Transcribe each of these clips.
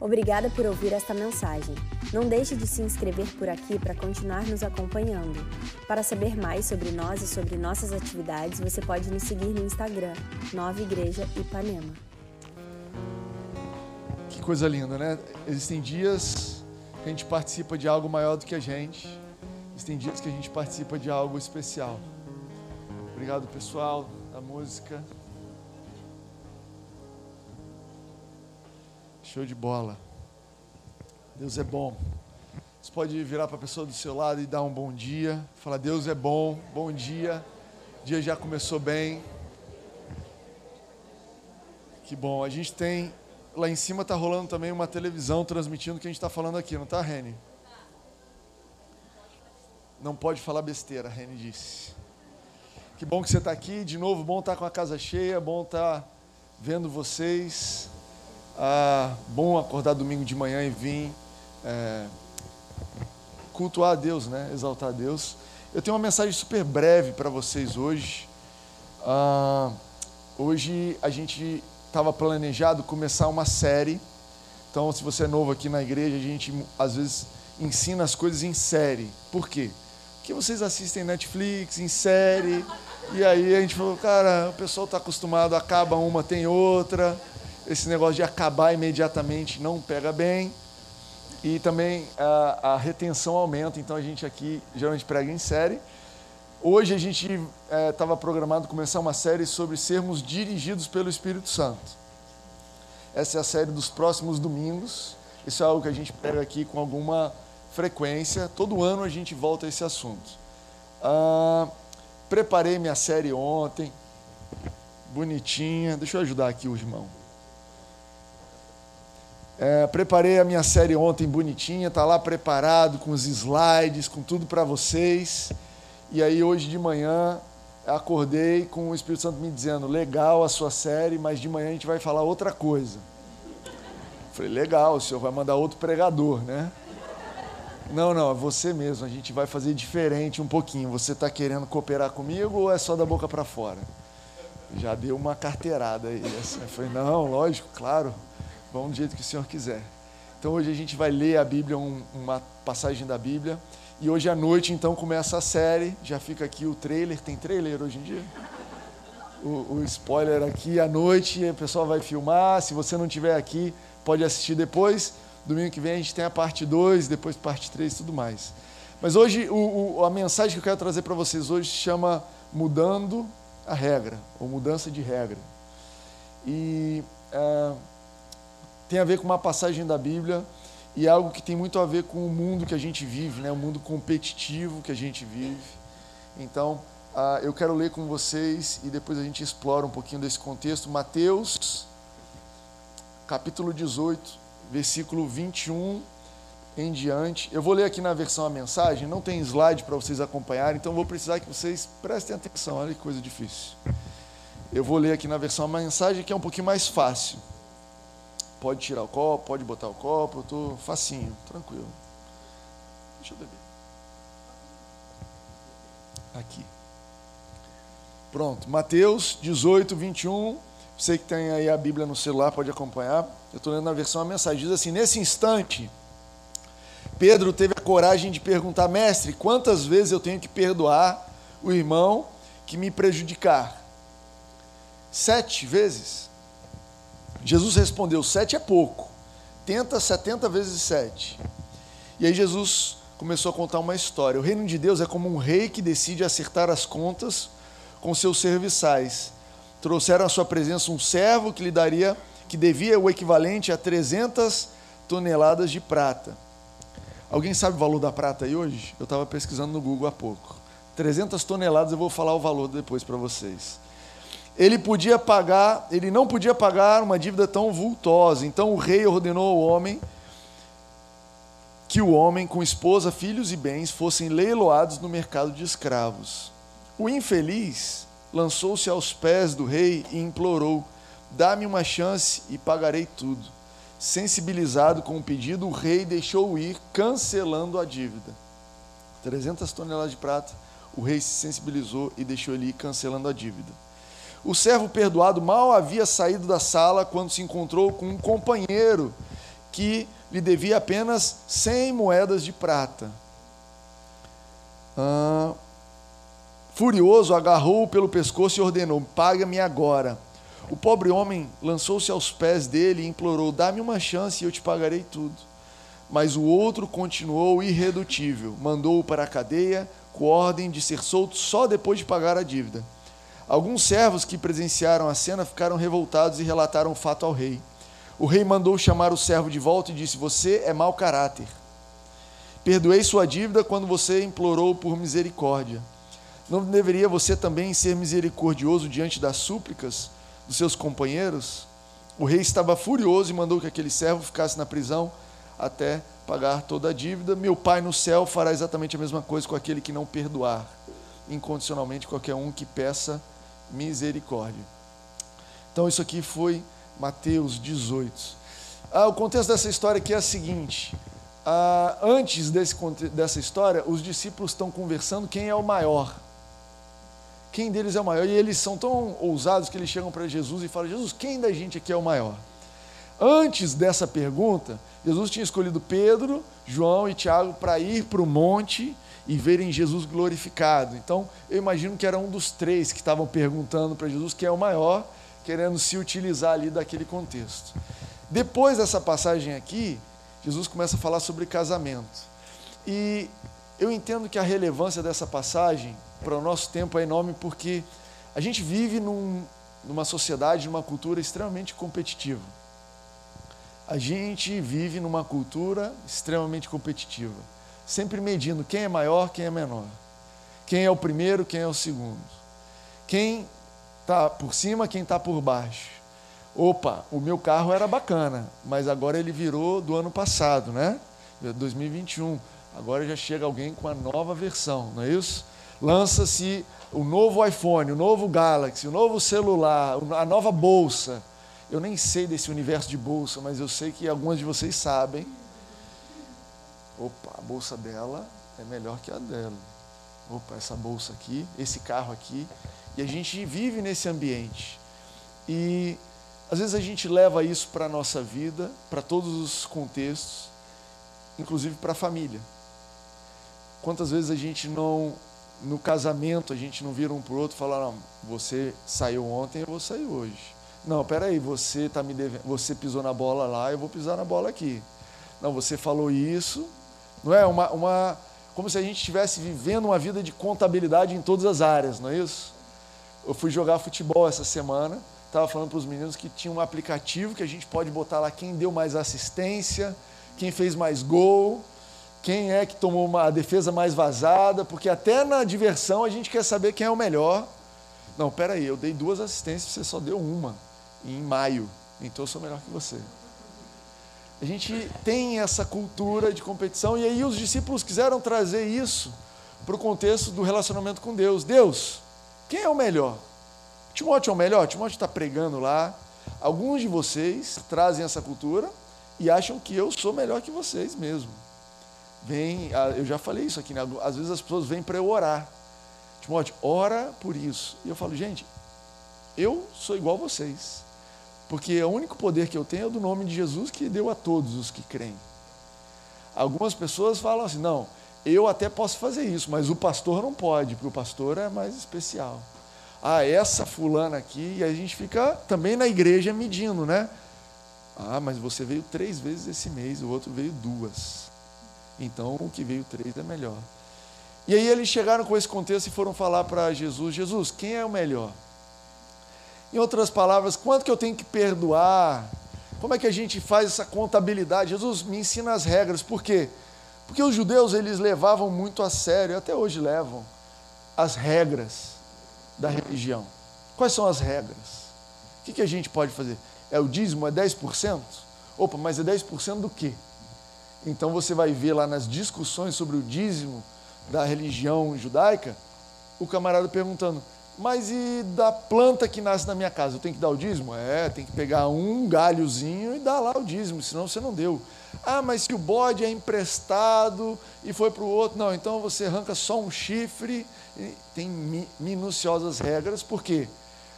Obrigada por ouvir esta mensagem. Não deixe de se inscrever por aqui para continuar nos acompanhando. Para saber mais sobre nós e sobre nossas atividades, você pode nos seguir no Instagram, Nova Igreja Ipanema. Que coisa linda, né? Existem dias que a gente participa de algo maior do que a gente. Existem dias que a gente participa de algo especial. Obrigado, pessoal, da música. Show de bola. Deus é bom. Você pode virar para a pessoa do seu lado e dar um bom dia. Falar, Deus é bom, bom dia. O dia já começou bem. Que bom. A gente tem. Lá em cima está rolando também uma televisão transmitindo o que a gente está falando aqui, não está, Reni? Não pode falar besteira, Reni disse. Que bom que você está aqui. De novo, bom estar tá com a casa cheia, bom estar tá vendo vocês. Ah, bom acordar domingo de manhã e vir é, cultuar a Deus, né? exaltar a Deus. Eu tenho uma mensagem super breve para vocês hoje. Ah, hoje a gente estava planejado começar uma série. Então, se você é novo aqui na igreja, a gente às vezes ensina as coisas em série. Por quê? Porque vocês assistem Netflix em série. E aí a gente falou, cara, o pessoal está acostumado, acaba uma, tem outra esse negócio de acabar imediatamente não pega bem. E também a, a retenção aumenta, então a gente aqui geralmente prega em série. Hoje a gente estava é, programado começar uma série sobre sermos dirigidos pelo Espírito Santo. Essa é a série dos próximos domingos. Isso é algo que a gente pega aqui com alguma frequência. Todo ano a gente volta a esse assunto. Ah, preparei minha série ontem, bonitinha. Deixa eu ajudar aqui o irmão. É, preparei a minha série ontem bonitinha, está lá preparado com os slides, com tudo para vocês. E aí hoje de manhã acordei com o Espírito Santo me dizendo: legal a sua série, mas de manhã a gente vai falar outra coisa. Falei: legal, o senhor vai mandar outro pregador, né? Não, não, é você mesmo. A gente vai fazer diferente um pouquinho. Você está querendo cooperar comigo ou é só da boca para fora? Já deu uma carteirada aí. Assim, eu falei: não, lógico, claro. Vamos do jeito que o Senhor quiser. Então hoje a gente vai ler a Bíblia, um, uma passagem da Bíblia. E hoje à noite então começa a série. Já fica aqui o trailer. Tem trailer hoje em dia? O, o spoiler aqui à noite. O pessoal vai filmar. Se você não estiver aqui, pode assistir depois. Domingo que vem a gente tem a parte 2, depois parte 3 e tudo mais. Mas hoje o, o, a mensagem que eu quero trazer para vocês hoje se chama Mudando a Regra, ou Mudança de Regra. E. Uh, tem a ver com uma passagem da Bíblia e é algo que tem muito a ver com o mundo que a gente vive, né? o mundo competitivo que a gente vive. Então, uh, eu quero ler com vocês e depois a gente explora um pouquinho desse contexto. Mateus, capítulo 18, versículo 21 em diante. Eu vou ler aqui na versão a mensagem, não tem slide para vocês acompanharem, então vou precisar que vocês prestem atenção. Olha que coisa difícil. Eu vou ler aqui na versão a mensagem que é um pouquinho mais fácil. Pode tirar o copo, pode botar o copo, eu estou facinho, tranquilo. Deixa eu beber. Aqui. Pronto, Mateus 18, 21. Você que tem aí a Bíblia no celular pode acompanhar. Eu estou lendo na versão a mensagem. Diz assim: Nesse instante, Pedro teve a coragem de perguntar, mestre, quantas vezes eu tenho que perdoar o irmão que me prejudicar? Sete vezes? Jesus respondeu: sete é pouco, tenta setenta vezes sete. E aí Jesus começou a contar uma história. O reino de Deus é como um rei que decide acertar as contas com seus serviçais. Trouxeram à sua presença um servo que lhe daria, que devia o equivalente a 300 toneladas de prata. Alguém sabe o valor da prata aí hoje? Eu estava pesquisando no Google há pouco. 300 toneladas, eu vou falar o valor depois para vocês ele podia pagar, ele não podia pagar uma dívida tão vultosa. Então o rei ordenou ao homem que o homem com esposa, filhos e bens fossem leiloados no mercado de escravos. O infeliz lançou-se aos pés do rei e implorou: Dá-me uma chance e pagarei tudo. Sensibilizado com o pedido, o rei deixou ir, cancelando a dívida. 300 toneladas de prata, o rei se sensibilizou e deixou ele ir, cancelando a dívida. O servo perdoado mal havia saído da sala quando se encontrou com um companheiro que lhe devia apenas 100 moedas de prata. Ah, furioso, agarrou-o pelo pescoço e ordenou: Paga-me agora. O pobre homem lançou-se aos pés dele e implorou: Dá-me uma chance e eu te pagarei tudo. Mas o outro continuou irredutível, mandou-o para a cadeia, com ordem de ser solto só depois de pagar a dívida. Alguns servos que presenciaram a cena ficaram revoltados e relataram o fato ao rei. O rei mandou chamar o servo de volta e disse: Você é mau caráter. Perdoei sua dívida quando você implorou por misericórdia. Não deveria você também ser misericordioso diante das súplicas dos seus companheiros? O rei estava furioso e mandou que aquele servo ficasse na prisão até pagar toda a dívida. Meu pai no céu fará exatamente a mesma coisa com aquele que não perdoar incondicionalmente qualquer um que peça misericórdia. Então, isso aqui foi Mateus 18. Ah, o contexto dessa história aqui é o seguinte: ah, antes desse, dessa história, os discípulos estão conversando quem é o maior. Quem deles é o maior? E eles são tão ousados que eles chegam para Jesus e falam: Jesus, quem da gente aqui é o maior? Antes dessa pergunta, Jesus tinha escolhido Pedro, João e Tiago para ir para o monte e verem Jesus glorificado. Então, eu imagino que era um dos três que estavam perguntando para Jesus quem é o maior, querendo se utilizar ali daquele contexto. Depois dessa passagem aqui, Jesus começa a falar sobre casamento. E eu entendo que a relevância dessa passagem para o nosso tempo é enorme porque a gente vive num, numa sociedade, numa cultura extremamente competitiva. A gente vive numa cultura extremamente competitiva sempre medindo quem é maior, quem é menor. Quem é o primeiro, quem é o segundo. Quem está por cima, quem está por baixo. Opa, o meu carro era bacana, mas agora ele virou do ano passado, né? 2021. Agora já chega alguém com a nova versão, não é isso? Lança-se o novo iPhone, o novo Galaxy, o novo celular, a nova bolsa. Eu nem sei desse universo de bolsa, mas eu sei que algumas de vocês sabem Opa, a bolsa dela é melhor que a dela. Opa, essa bolsa aqui, esse carro aqui. E a gente vive nesse ambiente. E às vezes a gente leva isso para a nossa vida, para todos os contextos, inclusive para a família. Quantas vezes a gente não, no casamento, a gente não vira um para o outro e fala, não, você saiu ontem, eu vou sair hoje. Não, peraí, você tá me você pisou na bola lá, eu vou pisar na bola aqui. Não, você falou isso, não é? Uma, uma, como se a gente estivesse vivendo uma vida de contabilidade em todas as áreas, não é isso? Eu fui jogar futebol essa semana, estava falando para os meninos que tinha um aplicativo que a gente pode botar lá quem deu mais assistência, quem fez mais gol, quem é que tomou uma a defesa mais vazada, porque até na diversão a gente quer saber quem é o melhor. Não, peraí, eu dei duas assistências, você só deu uma em maio, então eu sou melhor que você. A gente tem essa cultura de competição e aí os discípulos quiseram trazer isso para o contexto do relacionamento com Deus. Deus, quem é o melhor? Timóteo é o melhor? Timóteo está pregando lá. Alguns de vocês trazem essa cultura e acham que eu sou melhor que vocês mesmo. Vem, eu já falei isso aqui, né? às vezes as pessoas vêm para eu orar. Timóteo, ora por isso. E eu falo, gente, eu sou igual a vocês. Porque o único poder que eu tenho é do nome de Jesus que deu a todos os que creem. Algumas pessoas falam assim: não, eu até posso fazer isso, mas o pastor não pode, porque o pastor é mais especial. Ah, essa fulana aqui, e a gente fica também na igreja medindo, né? Ah, mas você veio três vezes esse mês, o outro veio duas. Então o que veio três é melhor. E aí eles chegaram com esse contexto e foram falar para Jesus: Jesus, quem é o melhor? Em outras palavras, quanto que eu tenho que perdoar? Como é que a gente faz essa contabilidade? Jesus me ensina as regras. Por quê? Porque os judeus eles levavam muito a sério, até hoje levam, as regras da religião. Quais são as regras? O que, que a gente pode fazer? É o dízimo? É 10%? Opa, mas é 10% do quê? Então você vai ver lá nas discussões sobre o dízimo da religião judaica, o camarada perguntando: mas e da planta que nasce na minha casa? Eu tenho que dar o dízimo? É, tem que pegar um galhozinho e dar lá o dízimo, senão você não deu. Ah, mas se o bode é emprestado e foi para o outro, não, então você arranca só um chifre. tem minuciosas regras, por quê?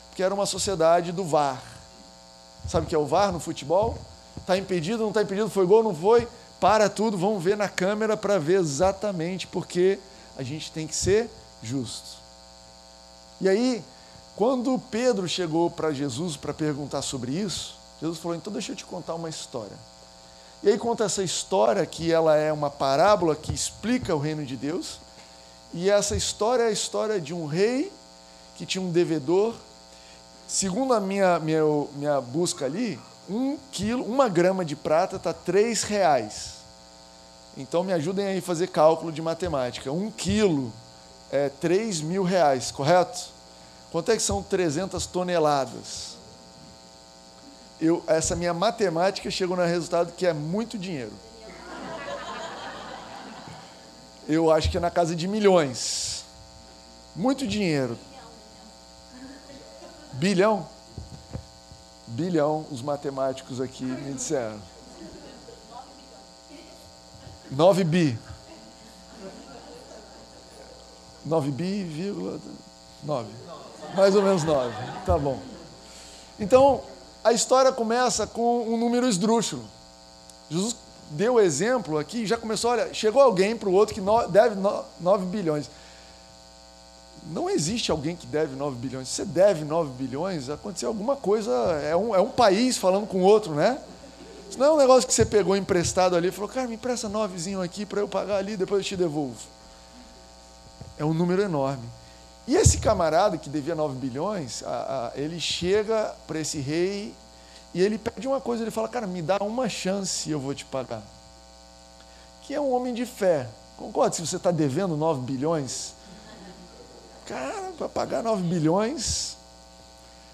Porque era uma sociedade do VAR. Sabe o que é o VAR no futebol? Está impedido, não está impedido, foi gol, não foi? Para tudo, vamos ver na câmera para ver exatamente porque a gente tem que ser justo. E aí, quando Pedro chegou para Jesus para perguntar sobre isso, Jesus falou: então deixa eu te contar uma história. E aí conta essa história que ela é uma parábola que explica o reino de Deus. E essa história é a história de um rei que tinha um devedor. Segundo a minha, minha, minha busca ali, um quilo, uma grama de prata está três reais. Então me ajudem aí a fazer cálculo de matemática. Um quilo é três mil reais, correto? Quanto é que são 300 toneladas? eu, essa minha matemática chegou no resultado que é muito dinheiro. Eu acho que é na casa de milhões. Muito dinheiro. Bilhão? Bilhão, os matemáticos aqui me disseram. 9 bi. 9 bi, vírgula 9. Mais ou menos 9. Tá bom. Então, a história começa com um número esdrúxulo. Jesus deu o exemplo aqui, já começou, olha, chegou alguém para o outro que deve 9 bilhões. Não existe alguém que deve 9 bilhões. Se você deve 9 bilhões, aconteceu alguma coisa, é um, é um país falando com outro, né? Isso não é um negócio que você pegou emprestado ali e falou, cara, me empresta novezinho aqui para eu pagar ali, depois eu te devolvo. É um número enorme. E esse camarada que devia 9 bilhões, a, a, ele chega para esse rei e ele pede uma coisa, ele fala, cara, me dá uma chance eu vou te pagar. Que é um homem de fé. Concorda? Se você está devendo 9 bilhões, cara, para pagar 9 bilhões,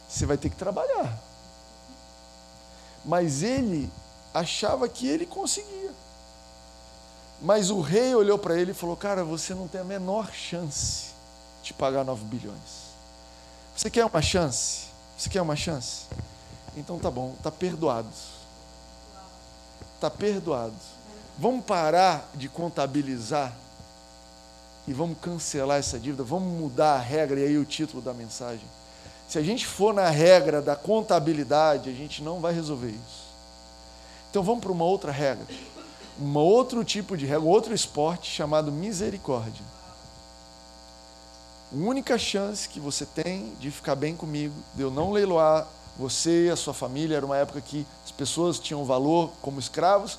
você vai ter que trabalhar. Mas ele achava que ele conseguia. Mas o rei olhou para ele e falou: Cara, você não tem a menor chance te pagar 9 bilhões. Você quer uma chance? Você quer uma chance? Então tá bom, tá perdoado. Tá perdoado. Vamos parar de contabilizar e vamos cancelar essa dívida, vamos mudar a regra e aí o título da mensagem. Se a gente for na regra da contabilidade, a gente não vai resolver isso. Então vamos para uma outra regra, um outro tipo de regra, outro esporte chamado misericórdia. A única chance que você tem de ficar bem comigo, de eu não leiloar você e a sua família, era uma época que as pessoas tinham valor como escravos.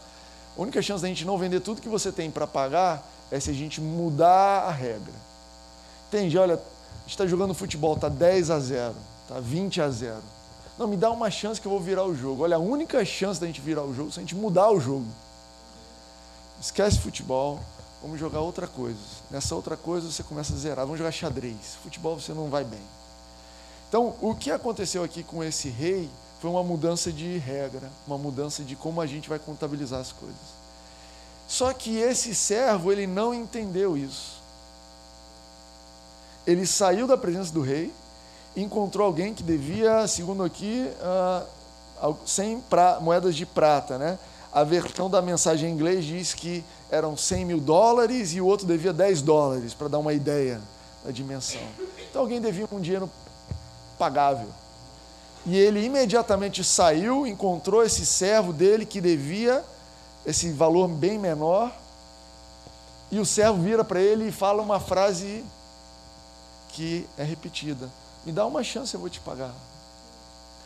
A única chance da gente não vender tudo que você tem para pagar é se a gente mudar a regra. Entende? Olha, a gente está jogando futebol, está 10 a 0, está 20 a 0. Não, me dá uma chance que eu vou virar o jogo. Olha, a única chance da gente virar o jogo é se a gente mudar o jogo. Esquece futebol, vamos jogar outra coisa. Nessa outra coisa você começa a zerar, vamos jogar xadrez. Futebol você não vai bem. Então, o que aconteceu aqui com esse rei foi uma mudança de regra, uma mudança de como a gente vai contabilizar as coisas. Só que esse servo, ele não entendeu isso. Ele saiu da presença do rei, encontrou alguém que devia, segundo aqui, uh, 100 pra, moedas de prata, né? A versão da mensagem em inglês diz que eram 100 mil dólares e o outro devia 10 dólares, para dar uma ideia da dimensão. Então alguém devia um dinheiro pagável. E ele imediatamente saiu, encontrou esse servo dele que devia esse valor bem menor. E o servo vira para ele e fala uma frase que é repetida: Me dá uma chance, eu vou te pagar.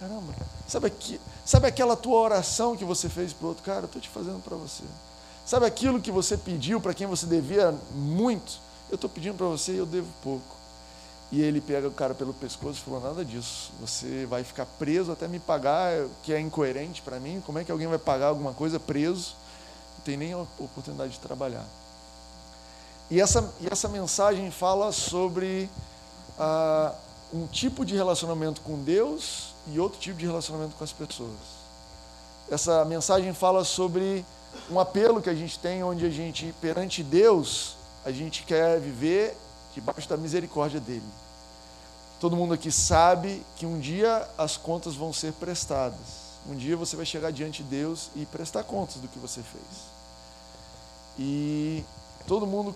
Caramba, sabe, aqui, sabe aquela tua oração que você fez para o outro? Cara, eu estou te fazendo para você. Sabe aquilo que você pediu para quem você devia muito? Eu estou pedindo para você e eu devo pouco. E ele pega o cara pelo pescoço e falou: Nada disso, você vai ficar preso até me pagar, que é incoerente para mim. Como é que alguém vai pagar alguma coisa preso? Não tem nem a oportunidade de trabalhar. E essa, e essa mensagem fala sobre ah, um tipo de relacionamento com Deus e outro tipo de relacionamento com as pessoas. Essa mensagem fala sobre um apelo que a gente tem, onde a gente, perante Deus, a gente quer viver debaixo da misericórdia dele. Todo mundo aqui sabe que um dia as contas vão ser prestadas. Um dia você vai chegar diante de Deus e prestar contas do que você fez. E todo mundo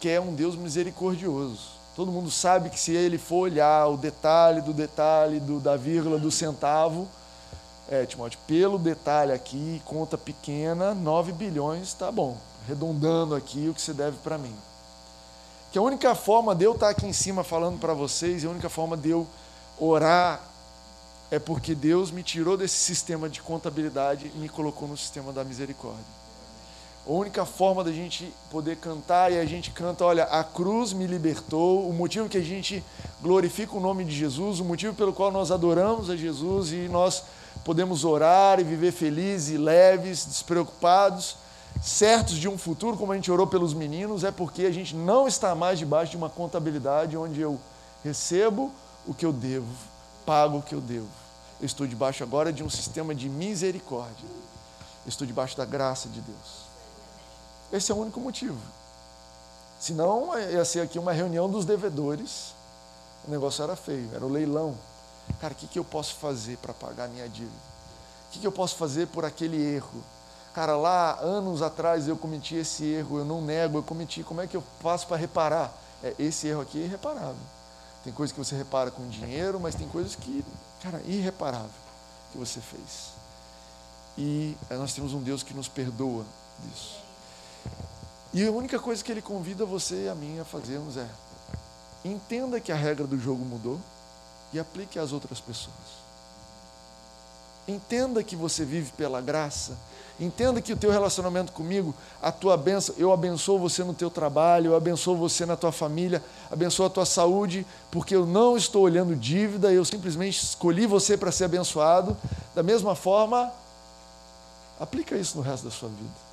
quer um Deus misericordioso. Todo mundo sabe que se ele for olhar o detalhe do detalhe, do, da vírgula, do centavo, É, Timóteo, pelo detalhe aqui, conta pequena, 9 bilhões, tá bom. Arredondando aqui o que você deve para mim. Que a única forma de eu estar aqui em cima falando para vocês, a única forma de eu orar é porque Deus me tirou desse sistema de contabilidade e me colocou no sistema da misericórdia. A única forma da gente poder cantar e a gente canta, olha, a cruz me libertou, o motivo que a gente glorifica o nome de Jesus, o motivo pelo qual nós adoramos a Jesus e nós podemos orar e viver felizes e leves, despreocupados, certos de um futuro, como a gente orou pelos meninos, é porque a gente não está mais debaixo de uma contabilidade onde eu recebo o que eu devo, pago o que eu devo. Eu estou debaixo agora de um sistema de misericórdia. Eu estou debaixo da graça de Deus. Esse é o único motivo. Senão ia ser aqui uma reunião dos devedores. O negócio era feio, era o leilão. Cara, o que, que eu posso fazer para pagar a minha dívida? O que, que eu posso fazer por aquele erro? Cara, lá anos atrás eu cometi esse erro, eu não nego, eu cometi. Como é que eu faço para reparar? É, esse erro aqui é irreparável. Tem coisas que você repara com dinheiro, mas tem coisas que, cara, irreparável que você fez. E nós temos um Deus que nos perdoa disso. E a única coisa que ele convida você e a mim a fazermos é: entenda que a regra do jogo mudou e aplique às outras pessoas. Entenda que você vive pela graça. Entenda que o teu relacionamento comigo, a tua bênção, eu abençoo você no teu trabalho, eu abençoo você na tua família, abençoo a tua saúde, porque eu não estou olhando dívida, eu simplesmente escolhi você para ser abençoado. Da mesma forma, aplica isso no resto da sua vida.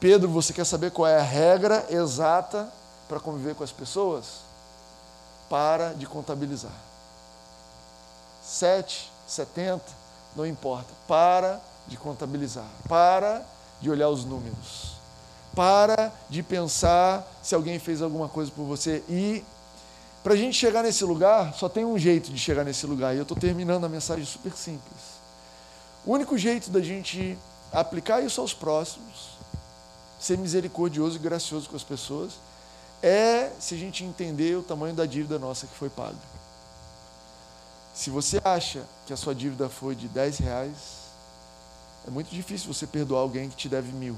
Pedro, você quer saber qual é a regra exata para conviver com as pessoas? Para de contabilizar. Sete, setenta, não importa. Para de contabilizar. Para de olhar os números. Para de pensar se alguém fez alguma coisa por você. E para a gente chegar nesse lugar, só tem um jeito de chegar nesse lugar. E eu estou terminando a mensagem super simples. O único jeito da gente aplicar isso aos próximos ser misericordioso e gracioso com as pessoas é se a gente entender o tamanho da dívida nossa que foi paga. Se você acha que a sua dívida foi de 10 reais, é muito difícil você perdoar alguém que te deve mil.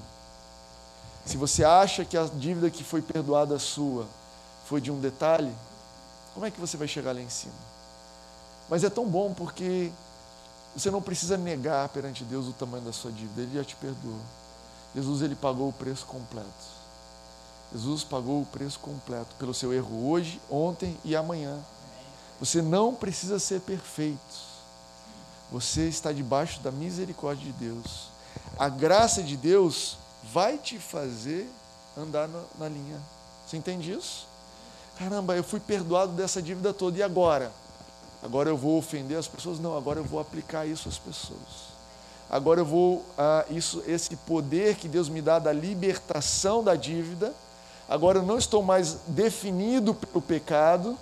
Se você acha que a dívida que foi perdoada sua foi de um detalhe, como é que você vai chegar lá em cima? Mas é tão bom porque você não precisa negar perante Deus o tamanho da sua dívida, Ele já te perdoou. Jesus ele pagou o preço completo. Jesus pagou o preço completo pelo seu erro hoje, ontem e amanhã. Você não precisa ser perfeito. Você está debaixo da misericórdia de Deus. A graça de Deus vai te fazer andar na, na linha. Você entende isso? Caramba, eu fui perdoado dessa dívida toda e agora? Agora eu vou ofender as pessoas? Não, agora eu vou aplicar isso às pessoas agora eu vou, ah, isso, esse poder que Deus me dá da libertação da dívida, agora eu não estou mais definido pelo pecado,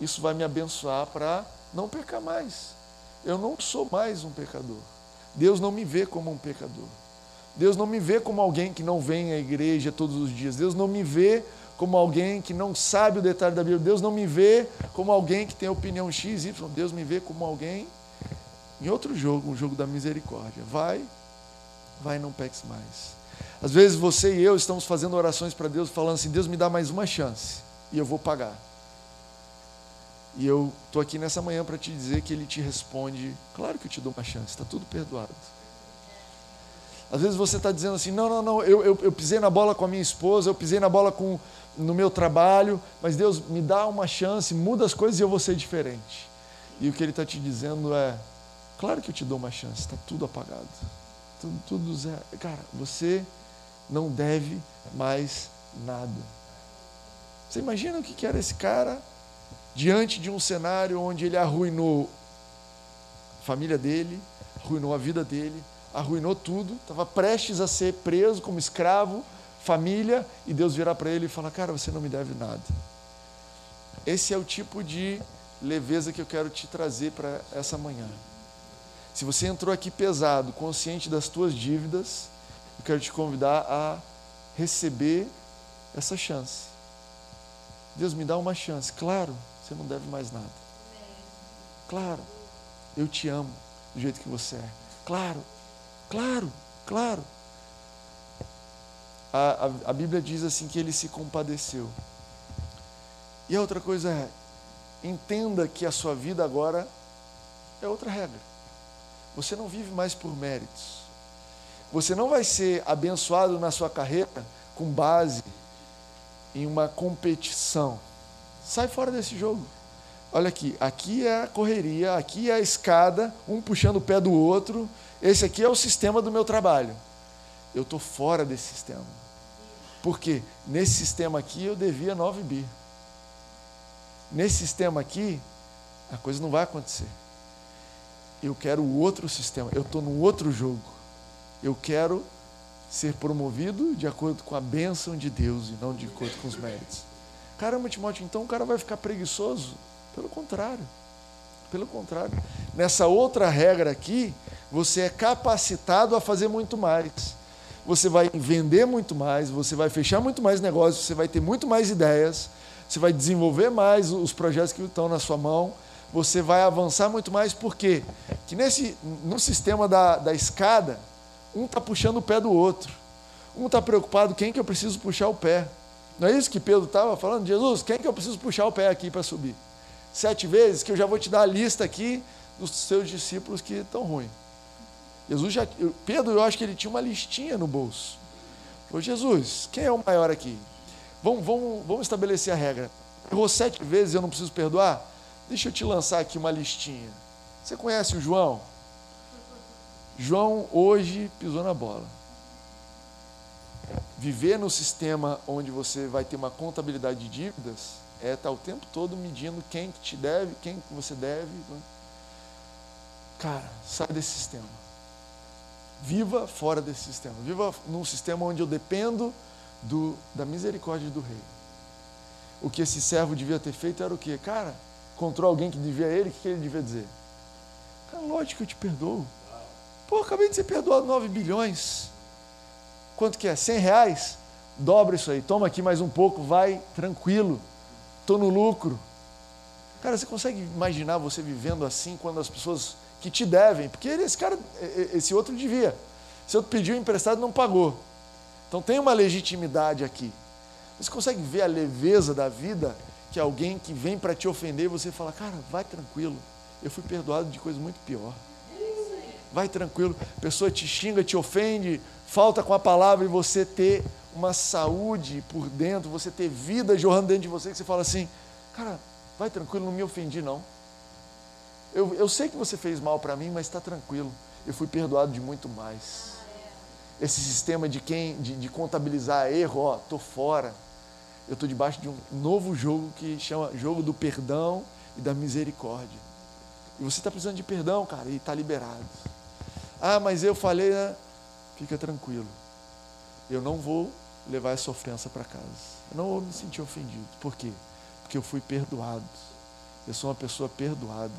isso vai me abençoar para não pecar mais. Eu não sou mais um pecador. Deus não me vê como um pecador. Deus não me vê como alguém que não vem à igreja todos os dias. Deus não me vê como alguém que não sabe o detalhe da Bíblia. Deus não me vê como alguém que tem opinião X, Y. Deus me vê como alguém em outro jogo, um jogo da misericórdia. Vai, vai, não peques mais. Às vezes você e eu estamos fazendo orações para Deus, falando assim: Deus me dá mais uma chance e eu vou pagar. E eu estou aqui nessa manhã para te dizer que Ele te responde: Claro que eu te dou uma chance, está tudo perdoado. Às vezes você está dizendo assim: Não, não, não, eu, eu, eu, pisei na bola com a minha esposa, eu pisei na bola com, no meu trabalho, mas Deus me dá uma chance, muda as coisas e eu vou ser diferente. E o que Ele está te dizendo é: Claro que eu te dou uma chance, está tudo apagado. Tudo, tudo zero. Cara, você não deve mais nada. Você imagina o que era esse cara diante de um cenário onde ele arruinou a família dele, arruinou a vida dele, arruinou tudo, estava prestes a ser preso como escravo, família, e Deus virar para ele e falar: Cara, você não me deve nada. Esse é o tipo de leveza que eu quero te trazer para essa manhã. Se você entrou aqui pesado, consciente das tuas dívidas, eu quero te convidar a receber essa chance. Deus me dá uma chance. Claro, você não deve mais nada. Claro, eu te amo do jeito que você é. Claro, claro, claro. A, a, a Bíblia diz assim que ele se compadeceu. E a outra coisa é, entenda que a sua vida agora é outra regra. Você não vive mais por méritos. Você não vai ser abençoado na sua carreira com base em uma competição. Sai fora desse jogo. Olha aqui, aqui é a correria, aqui é a escada, um puxando o pé do outro. Esse aqui é o sistema do meu trabalho. Eu estou fora desse sistema. Porque nesse sistema aqui eu devia 9 bi. Nesse sistema aqui, a coisa não vai acontecer. Eu quero outro sistema, eu estou no outro jogo. Eu quero ser promovido de acordo com a bênção de Deus e não de acordo com os méritos. Caramba, Timóteo, então o cara vai ficar preguiçoso? Pelo contrário. Pelo contrário. Nessa outra regra aqui, você é capacitado a fazer muito mais. Você vai vender muito mais, você vai fechar muito mais negócios, você vai ter muito mais ideias, você vai desenvolver mais os projetos que estão na sua mão, você vai avançar muito mais, por quê? Que nesse, no sistema da, da escada, um está puxando o pé do outro. Um está preocupado, quem que eu preciso puxar o pé? Não é isso que Pedro estava falando? Jesus, quem que eu preciso puxar o pé aqui para subir? Sete vezes, que eu já vou te dar a lista aqui dos seus discípulos que estão ruins. Jesus já, Pedro, eu acho que ele tinha uma listinha no bolso. Ô Jesus, quem é o maior aqui? Vamos, vamos, vamos estabelecer a regra. Errou sete vezes, eu não preciso perdoar? Deixa eu te lançar aqui uma listinha. Você conhece o João? João hoje pisou na bola. Viver no sistema onde você vai ter uma contabilidade de dívidas é estar tá o tempo todo medindo quem que te deve, quem que você deve. Cara, sai desse sistema. Viva fora desse sistema. Viva num sistema onde eu dependo do, da misericórdia do rei. O que esse servo devia ter feito era o quê? Cara, encontrou alguém que devia ele, o que ele devia dizer? Cara, lógico que eu te perdoo. Pô, acabei de ser perdoado 9 bilhões. Quanto que é? 100 reais? Dobra isso aí. Toma aqui mais um pouco, vai tranquilo. Estou no lucro. Cara, você consegue imaginar você vivendo assim quando as pessoas que te devem, porque esse cara, esse outro devia. Se outro pediu emprestado, não pagou. Então tem uma legitimidade aqui. Você consegue ver a leveza da vida que alguém que vem para te ofender, você fala, cara, vai tranquilo. Eu fui perdoado de coisa muito pior vai tranquilo. A pessoa te xinga, te ofende, falta com a palavra e você ter uma saúde por dentro, você ter vida jorrando dentro de você, que você fala assim, cara, vai tranquilo, não me ofendi não. Eu, eu sei que você fez mal para mim, mas está tranquilo, eu fui perdoado de muito mais. Esse sistema de quem de, de contabilizar erro, ó, tô fora. Eu estou debaixo de um novo jogo que chama jogo do perdão e da misericórdia. E você está precisando de perdão, cara, e está liberado. Ah, mas eu falei, né? Fica tranquilo. Eu não vou levar essa ofensa para casa. Eu não vou me sentir ofendido. Por quê? Porque eu fui perdoado. Eu sou uma pessoa perdoada.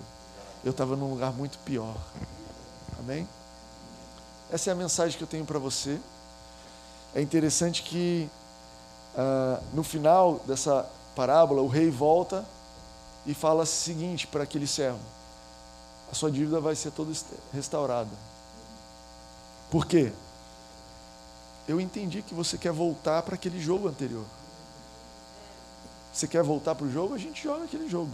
Eu estava num lugar muito pior. Amém? Essa é a mensagem que eu tenho para você. É interessante que ah, no final dessa parábola o rei volta e fala o seguinte para aquele servo: a sua dívida vai ser toda restaurada. Por quê? Eu entendi que você quer voltar para aquele jogo anterior. Você quer voltar para o jogo? A gente joga aquele jogo.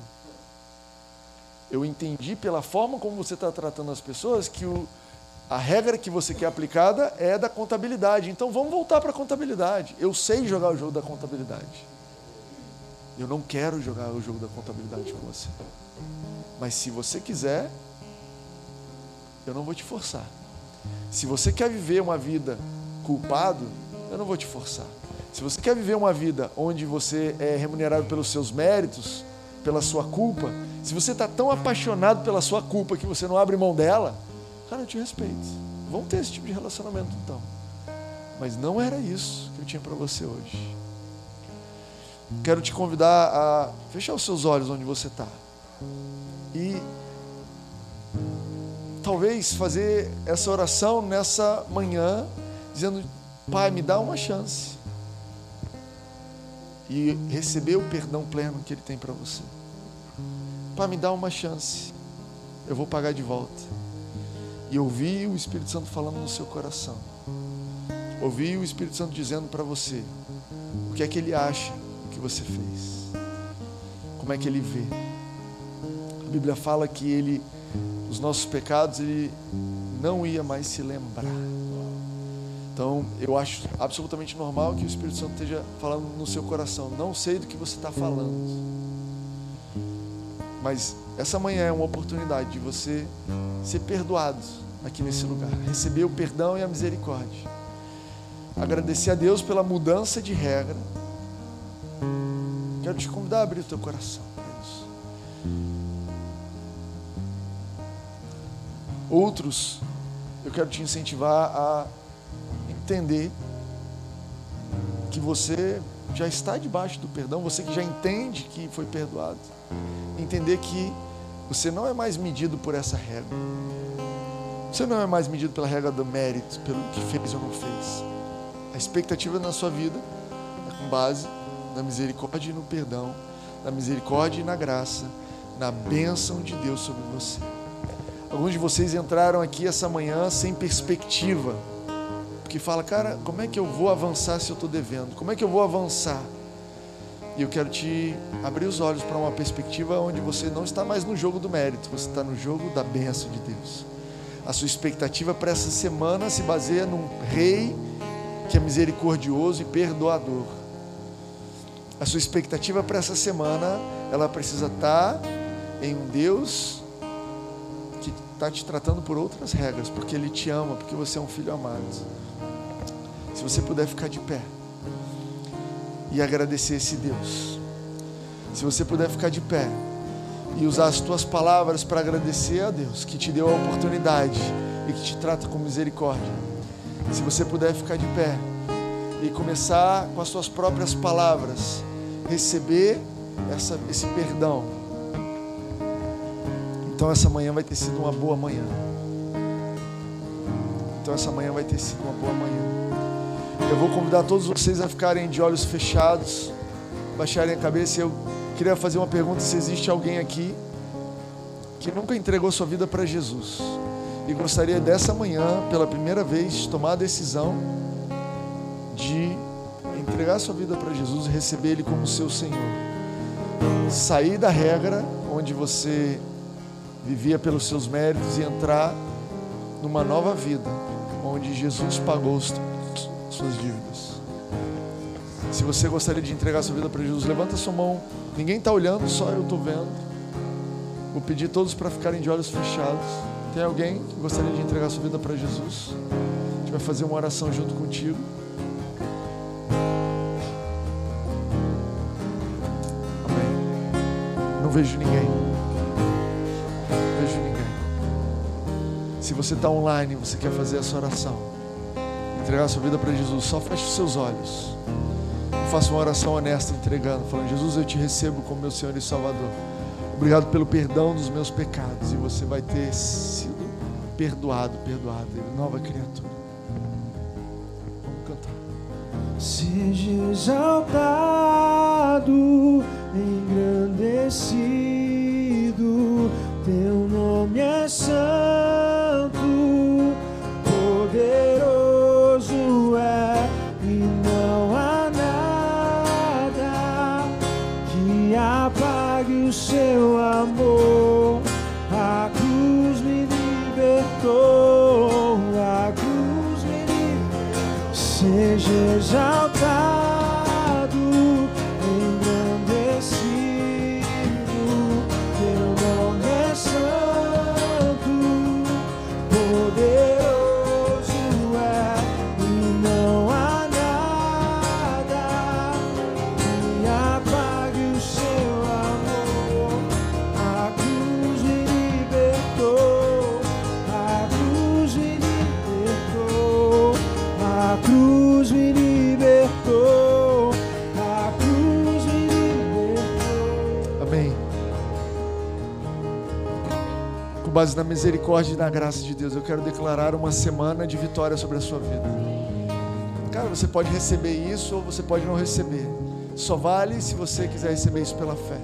Eu entendi pela forma como você está tratando as pessoas que o, a regra que você quer aplicada é da contabilidade. Então vamos voltar para a contabilidade. Eu sei jogar o jogo da contabilidade. Eu não quero jogar o jogo da contabilidade com você. Mas se você quiser, eu não vou te forçar. Se você quer viver uma vida culpado, eu não vou te forçar. Se você quer viver uma vida onde você é remunerado pelos seus méritos, pela sua culpa, se você está tão apaixonado pela sua culpa que você não abre mão dela, cara, eu te respeito. Vamos ter esse tipo de relacionamento então. Mas não era isso que eu tinha para você hoje. Quero te convidar a fechar os seus olhos onde você está. E talvez fazer essa oração nessa manhã, dizendo: Pai, me dá uma chance. E receber o perdão pleno que Ele tem para você. Pai, me dá uma chance. Eu vou pagar de volta. E ouvir o Espírito Santo falando no seu coração. Ouvir o Espírito Santo dizendo para você o que é que ele acha que você fez. Como é que ele vê. A Bíblia fala que ele os nossos pecados ele não ia mais se lembrar. Então, eu acho absolutamente normal que o Espírito Santo esteja falando no seu coração. Não sei do que você está falando. Mas essa manhã é uma oportunidade de você ser perdoado aqui nesse lugar. Receber o perdão e a misericórdia. Agradecer a Deus pela mudança de regra. Quero te convidar a abrir o teu coração isso. Outros, eu quero te incentivar a entender que você já está debaixo do perdão, você que já entende que foi perdoado, entender que você não é mais medido por essa regra. Você não é mais medido pela regra do mérito, pelo que fez ou não fez. A expectativa na sua vida é com base na misericórdia e no perdão, na misericórdia e na graça, na bênção de Deus sobre você. Alguns de vocês entraram aqui essa manhã sem perspectiva que fala, cara, como é que eu vou avançar se eu estou devendo? Como é que eu vou avançar? E eu quero te abrir os olhos para uma perspectiva onde você não está mais no jogo do mérito, você está no jogo da bênção de Deus. A sua expectativa para essa semana se baseia num rei que é misericordioso e perdoador. A sua expectativa para essa semana, ela precisa estar em um Deus que está te tratando por outras regras, porque Ele te ama, porque você é um filho amado. Se você puder ficar de pé e agradecer esse Deus. Se você puder ficar de pé e usar as tuas palavras para agradecer a Deus que te deu a oportunidade e que te trata com misericórdia. Se você puder ficar de pé e começar com as suas próprias palavras receber essa, esse perdão. Então essa manhã vai ter sido uma boa manhã. Então essa manhã vai ter sido uma boa manhã. Eu vou convidar todos vocês a ficarem de olhos fechados, baixarem a cabeça. Eu queria fazer uma pergunta: se existe alguém aqui que nunca entregou sua vida para Jesus e gostaria dessa manhã, pela primeira vez, tomar a decisão de entregar sua vida para Jesus e receber Ele como seu Senhor. Sair da regra onde você vivia pelos seus méritos e entrar numa nova vida, onde Jesus pagou os suas dívidas. Se você gostaria de entregar sua vida para Jesus, levanta sua mão. Ninguém está olhando, só eu estou vendo. Vou pedir todos para ficarem de olhos fechados. Tem alguém que gostaria de entregar sua vida para Jesus? A gente vai fazer uma oração junto contigo. Amém. Não vejo ninguém. Não vejo ninguém. Se você está online, você quer fazer essa oração entregar sua vida para Jesus, só feche os seus olhos. Faça uma oração honesta entregando, falando: Jesus, eu te recebo como meu Senhor e Salvador. Obrigado pelo perdão dos meus pecados. E você vai ter sido perdoado, perdoado, nova criatura. Vamos cantar. Seja exaltado, engrandecido, teu nome é santo, base na misericórdia e na graça de Deus, eu quero declarar uma semana de vitória sobre a sua vida. Cara, você pode receber isso ou você pode não receber. Só vale se você quiser receber isso pela fé.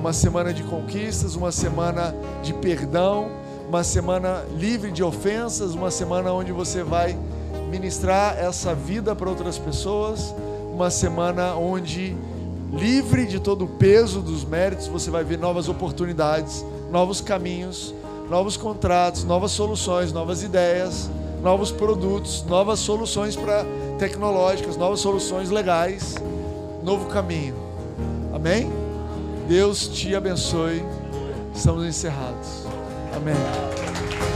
Uma semana de conquistas, uma semana de perdão, uma semana livre de ofensas, uma semana onde você vai ministrar essa vida para outras pessoas, uma semana onde livre de todo o peso dos méritos, você vai ver novas oportunidades, novos caminhos, novos contratos, novas soluções, novas ideias, novos produtos, novas soluções para tecnológicas, novas soluções legais, novo caminho. Amém? Deus te abençoe. Estamos encerrados. Amém.